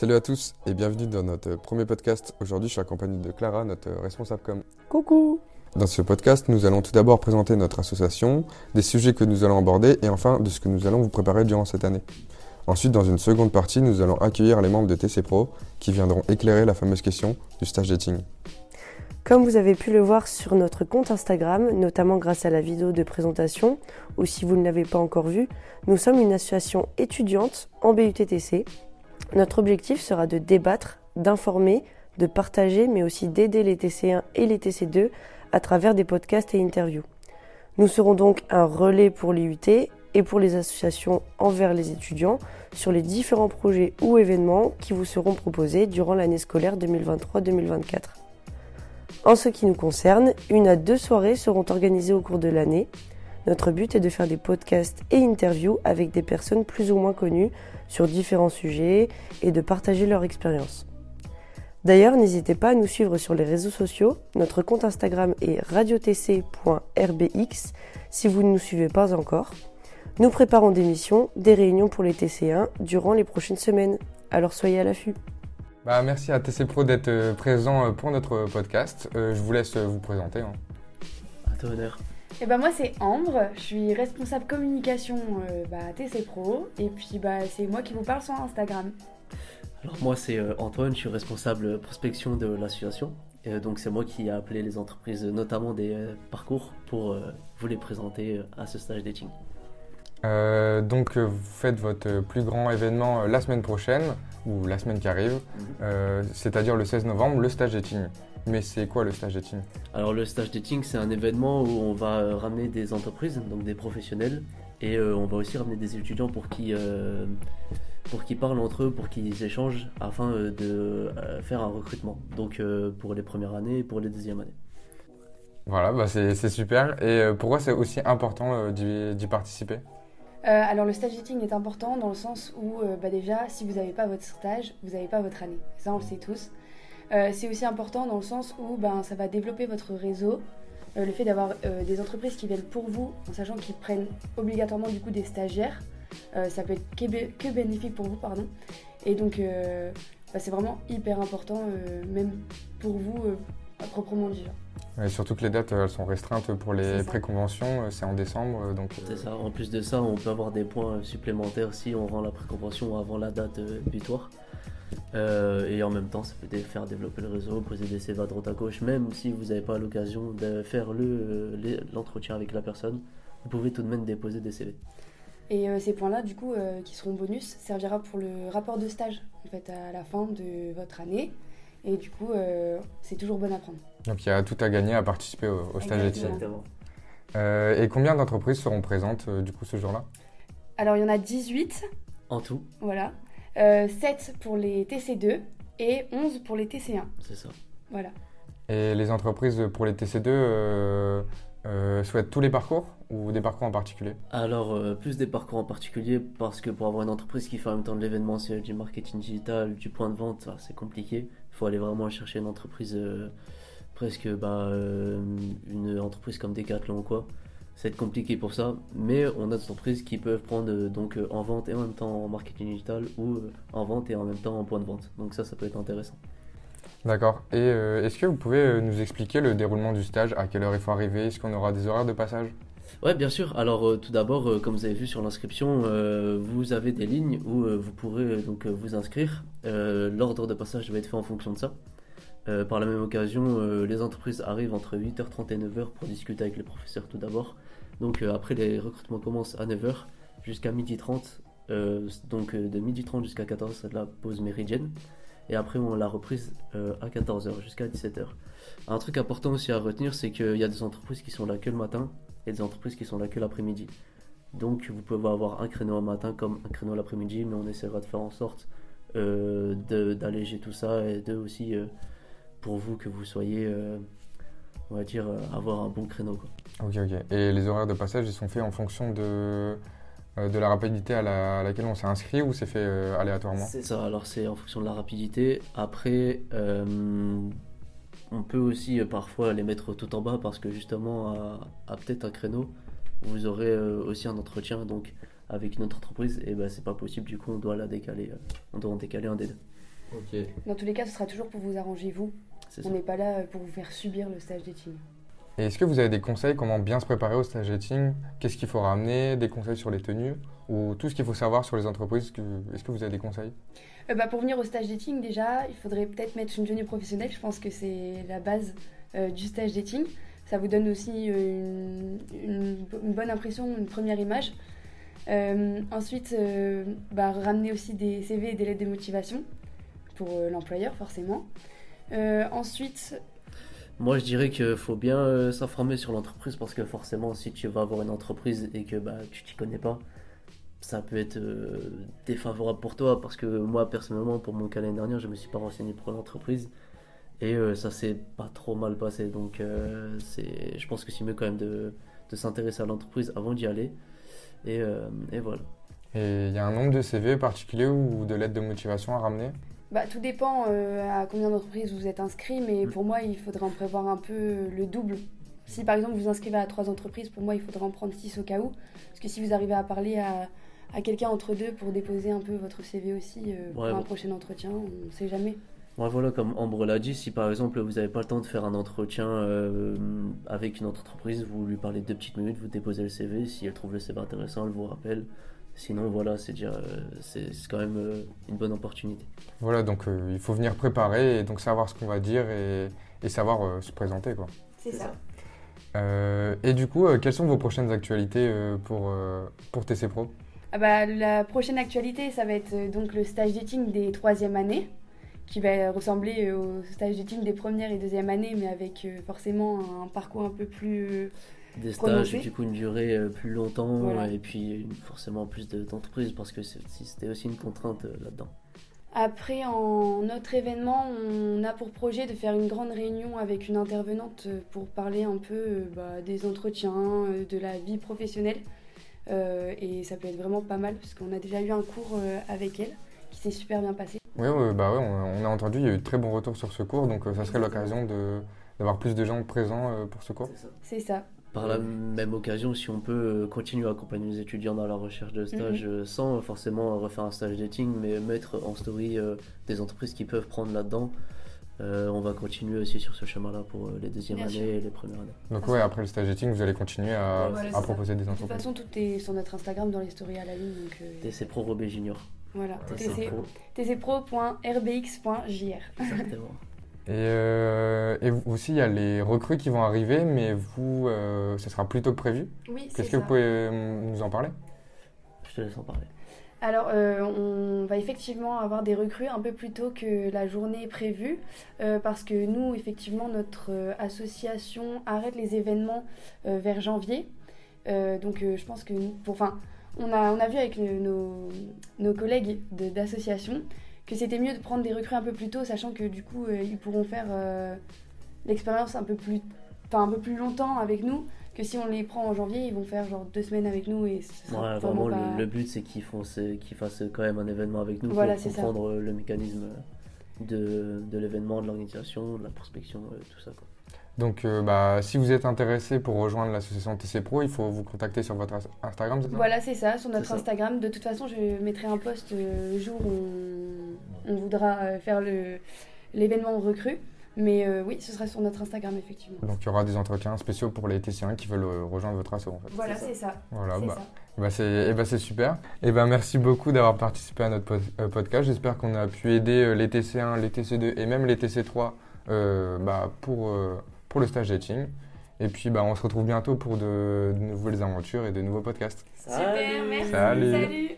Salut à tous et bienvenue dans notre premier podcast. Aujourd'hui, je suis accompagné de Clara, notre responsable com. Coucou Dans ce podcast, nous allons tout d'abord présenter notre association, des sujets que nous allons aborder et enfin de ce que nous allons vous préparer durant cette année. Ensuite, dans une seconde partie, nous allons accueillir les membres de TC Pro qui viendront éclairer la fameuse question du stage dating. Comme vous avez pu le voir sur notre compte Instagram, notamment grâce à la vidéo de présentation, ou si vous ne l'avez pas encore vue, nous sommes une association étudiante en BUTTC. Notre objectif sera de débattre, d'informer, de partager, mais aussi d'aider les TC1 et les TC2 à travers des podcasts et interviews. Nous serons donc un relais pour l'IUT et pour les associations envers les étudiants sur les différents projets ou événements qui vous seront proposés durant l'année scolaire 2023-2024. En ce qui nous concerne, une à deux soirées seront organisées au cours de l'année. Notre but est de faire des podcasts et interviews avec des personnes plus ou moins connues sur différents sujets et de partager leur expérience. D'ailleurs, n'hésitez pas à nous suivre sur les réseaux sociaux. Notre compte Instagram est radiotc.rbx si vous ne nous suivez pas encore. Nous préparons des missions, des réunions pour les TC1 durant les prochaines semaines. Alors soyez à l'affût. Bah, merci à TC Pro d'être euh, présent euh, pour notre podcast. Euh, je vous laisse vous présenter. hein. À ton honneur. Et bah moi c'est Ambre, je suis responsable communication euh, bah, à TC Pro et puis bah c'est moi qui vous parle sur Instagram. Alors moi c'est euh, Antoine, je suis responsable prospection de l'association. Et, euh, donc c'est moi qui ai appelé les entreprises, notamment des euh, parcours, pour vous les présenter à ce stage dating. Euh, donc, vous faites votre plus grand événement la semaine prochaine, ou la semaine qui arrive, euh, c'est-à-dire le 16 novembre, le stage dating. Mais c'est quoi le stage dating? Alors le stage dating c'est un événement où on va euh, ramener des entreprises, donc des professionnels, et euh, on va aussi ramener des étudiants pour qu'ils euh, pour qu'ils parlent entre eux, pour qu'ils échangent afin euh, de faire un recrutement. Donc pour les premières années et pour les deuxièmes années. Voilà, bah, c'est super. Et pourquoi c'est aussi important d'y participer? Euh, alors le stage dating est important dans le sens où bah, déjà si vous n'avez pas votre stage, vous n'avez pas votre année. Ça on le sait tous. Euh, c'est aussi important dans le sens où ben, ça va développer votre réseau. Euh, le fait d'avoir euh, des entreprises qui viennent pour vous, en sachant qu'ils prennent obligatoirement du coup des stagiaires, euh, ça peut être que, bé- que bénéfique pour vous, pardon. Et donc euh, bah, c'est vraiment hyper important, euh, même pour vous euh, à proprement dit. Et surtout que les dates, elles sont restreintes pour les préconventions, c'est en décembre, donc... euh, C'est ça. En plus de ça, on peut avoir des points supplémentaires si on rend la préconvention avant la date euh, butoir. Euh, et en même temps, ça peut faire développer le réseau, poser des CV à droite à gauche. Même si vous n'avez pas l'occasion de faire le, euh, l'entretien avec la personne, vous pouvez tout de même déposer des CV. Et euh, ces points-là, du coup, euh, qui seront bonus, servira pour le rapport de stage, en fait, à la fin de votre année. Et du coup, euh, c'est toujours bon à prendre. Donc il y a tout à gagner à participer au, au stage. Exactement. Euh, et combien d'entreprises seront présentes euh, du coup ce jour-là? Alors, il y en a 18, En tout, voilà. Euh, 7 pour les TC2 et 11 pour les TC1. c'est ça. Voilà. Et les entreprises pour les TC2 euh, euh, souhaitent tous les parcours ou des parcours en particulier? Alors, euh, plus des parcours en particulier, parce que pour avoir une entreprise qui fait en même temps de l'événementiel, du marketing digital, du point de vente, ça, c'est compliqué. Il faut aller vraiment chercher une entreprise, euh, presque bah, euh, une entreprise comme Decathlon ou quoi. Ça va être compliqué pour ça, mais on a des entreprises qui peuvent prendre euh, donc euh, en vente et en même temps en marketing digital ou euh, en vente et en même temps en point de vente. Donc ça, ça peut être intéressant. D'accord. Et euh, est-ce que vous pouvez nous expliquer le déroulement du stage? À quelle heure il faut arriver? Est-ce qu'on aura des horaires de passage? Ouais, bien sûr. Alors, euh, tout d'abord, euh, comme vous avez vu sur l'inscription, euh, vous avez des lignes où vous pourrez donc vous inscrire. L'ordre de passage va être fait en fonction de ça. Euh, par la même occasion, euh, les entreprises arrivent entre 8h30 et 9h pour discuter avec les professeurs tout d'abord. Donc, euh, après, les recrutements commencent à 9h jusqu'à 12h30. Euh, donc, de 12h30 jusqu'à 14h, c'est la pause méridienne. Et après, on l'a reprise à 14h jusqu'à 17h. Un truc important aussi à retenir, c'est qu'il y a des entreprises qui sont là que le matin et des entreprises qui sont là que l'après-midi. Donc vous pouvez avoir un créneau le matin comme un créneau l'après-midi, mais on essaiera de faire en sorte d'alléger tout ça et de aussi pour vous que vous soyez, euh, on va dire, euh, avoir un bon créneau. quoi. Ok, ok. Et les horaires de passage, ils sont faits en fonction de, euh, de la rapidité à, la- à laquelle on s'est inscrit ou c'est fait euh, aléatoirement? C'est ça, alors c'est en fonction de la rapidité. Après, euh, on peut aussi euh, parfois les mettre tout en bas parce que justement, à, à peut-être un créneau, vous aurez euh, aussi un entretien donc avec une autre entreprise et ben c'est pas possible, du coup on doit la décaler, euh, on doit en décaler un des deux. Ok, Dans tous les cas, ce sera toujours pour vous arranger vous. C'est On n'est pas là pour vous faire subir le stage dating. Et est-ce que vous avez des conseils comment bien se préparer au stage dating? Qu'est-ce qu'il faut ramener? Des conseils sur les tenues? Ou tout ce qu'il faut savoir sur les entreprises Est-ce que- vous avez des conseils? Euh, bah, pour venir au stage dating, déjà, il faudrait peut-être mettre une tenue professionnelle. Je pense que c'est la base euh, du stage dating. Ça vous donne aussi euh, une, une bo- une bonne impression, une première image. Euh, ensuite, euh, bah, ramener aussi des CV et des lettres de motivation pour euh, l'employeur, forcément. Euh, ensuite, Moi, je dirais qu'il faut bien euh, s'informer sur l'entreprise parce que forcément, si tu vas avoir une entreprise et que bah, tu t'y connais pas, ça peut être euh, défavorable pour toi parce que moi, personnellement, pour mon cas l'année dernière, je me suis pas renseigné pour l'entreprise et euh, ça s'est pas trop mal passé. Donc, euh, c'est, je pense que c'est mieux quand même de, de s'intéresser à l'entreprise avant d'y aller. Et, euh, et voilà. Et il y a un nombre de CV particulier ou de lettres de motivation à ramener? Bah, tout dépend euh, à combien d'entreprises vous êtes inscrit, mais pour moi, il faudrait en prévoir un peu le double. Si par exemple vous inscrivez à trois entreprises, pour moi, il faudrait en prendre six au cas où. Parce que si vous arrivez à parler à, à quelqu'un entre deux pour déposer un peu votre CV aussi euh, pour Ouais, un bon. prochain entretien, on ne sait jamais. Ouais, voilà, comme Ambre l'a dit, si par exemple vous n'avez pas le temps de faire un entretien euh, avec une entreprise, vous lui parlez deux petites minutes, vous déposez le CV, si elle trouve le CV intéressant, elle vous rappelle. Sinon, voilà, c'est déjà, euh, c'est quand même euh, une bonne opportunité. Voilà, donc euh, il faut venir préparer et donc savoir ce qu'on va dire et, et savoir euh, se présenter. Quoi. C'est ça. Euh, et du coup, euh, quelles sont vos prochaines actualités euh, pour, euh, pour TC Pro? Ah bah, la prochaine actualité, ça va être euh, donc le stage dating des troisième années, qui va ressembler euh, au stage dating des premières et deuxième années, mais avec euh, forcément un parcours un peu plus... Des stages, du coup, une durée euh, plus longtemps Voilà. et puis forcément plus de- d'entreprises parce que c'était aussi une contrainte euh, là-dedans. Après, en autre événement, on a pour projet de faire une grande réunion avec une intervenante euh, pour parler un peu bah, des entretiens, de la vie professionnelle. Euh, et ça peut être vraiment pas mal parce qu'on a déjà eu un cours avec elle qui s'est super bien passé. Oui, ouais, bah ouais, on, on a entendu, il y a eu de très bons retours sur ce cours, donc euh, ça serait l'occasion de- d'avoir plus de gens présents euh, pour ce cours. C'est ça. Par la même occasion, si on peut euh, continuer à accompagner les étudiants dans la recherche de stage euh, sans forcément refaire un stage dating, mais mettre en story euh, des entreprises qui peuvent prendre là-dedans, euh, on va continuer aussi sur ce chemin-là pour les deuxièmes Bien années sûr. et les premières années. Donc ouais, après le stage dating, vous allez continuer à, Ouais, voilà, à c'est ça. proposer des De toute entreprises. façon, tout est sur notre Instagram dans les stories à la ligne. Donc, euh, TC Pro Robé Junior. voilà, TC Pro, tcpro.rbx.jr. exactement. Et, euh, et aussi, il y a les recrues qui vont arriver, mais vous, euh, ce sera plus tôt que prévu. Oui, c'est Qu'est-ce que ça. vous pouvez euh, nous en parler? Je te laisse en parler. Alors, euh, on va effectivement avoir des recrues un peu plus tôt que la journée prévue, euh, parce que nous, effectivement, notre association arrête les événements euh, vers janvier. Euh, donc, euh, je pense que, nous- pour, enfin, on a, on a vu avec le- nos, nos collègues de- d'association que c'était mieux de prendre des recrues un peu plus tôt, sachant que du coup, euh, ils pourront faire euh, l'expérience un peu plus, enfin, un peu plus longtemps avec nous. Que si on les prend en janvier, ils vont faire genre deux semaines avec nous et ce sera Ouais, vraiment vraiment, pas- le, le but c'est qu'ils font qu'ils fassent quand même un événement avec nous Voilà, pour ça. comprendre euh, le mécanisme de, de l'événement, de l'organisation, de la prospection, euh, tout ça. Quoi. Donc, euh, bah, si vous êtes intéressé pour rejoindre l'association TC Pro, il faut vous contacter sur votre Instagram, Voilà, c'est ça, sur notre ça. Instagram. De toute façon, je mettrai un post euh, le jour où on, on voudra euh, faire l'événement recrue. Mais euh, oui, ce sera sur notre Instagram, effectivement. Donc, il y aura des entretiens spéciaux pour les TC1 qui veulent euh, rejoindre votre asso, en fait. Voilà, C'est ça. Voilà, c'est bah, ça. bah, c'est eh bah, c'est super. Et ben merci beaucoup d'avoir participé à notre pod- euh, podcast. J'espère qu'on a pu aider euh, les TC1, les TC2 et même les TC3 euh, bah, pour, euh, pour le stage dating. Et puis, bah, on se retrouve bientôt pour de, de nouvelles aventures et de nouveaux podcasts. Super, merci. Salut. Salut.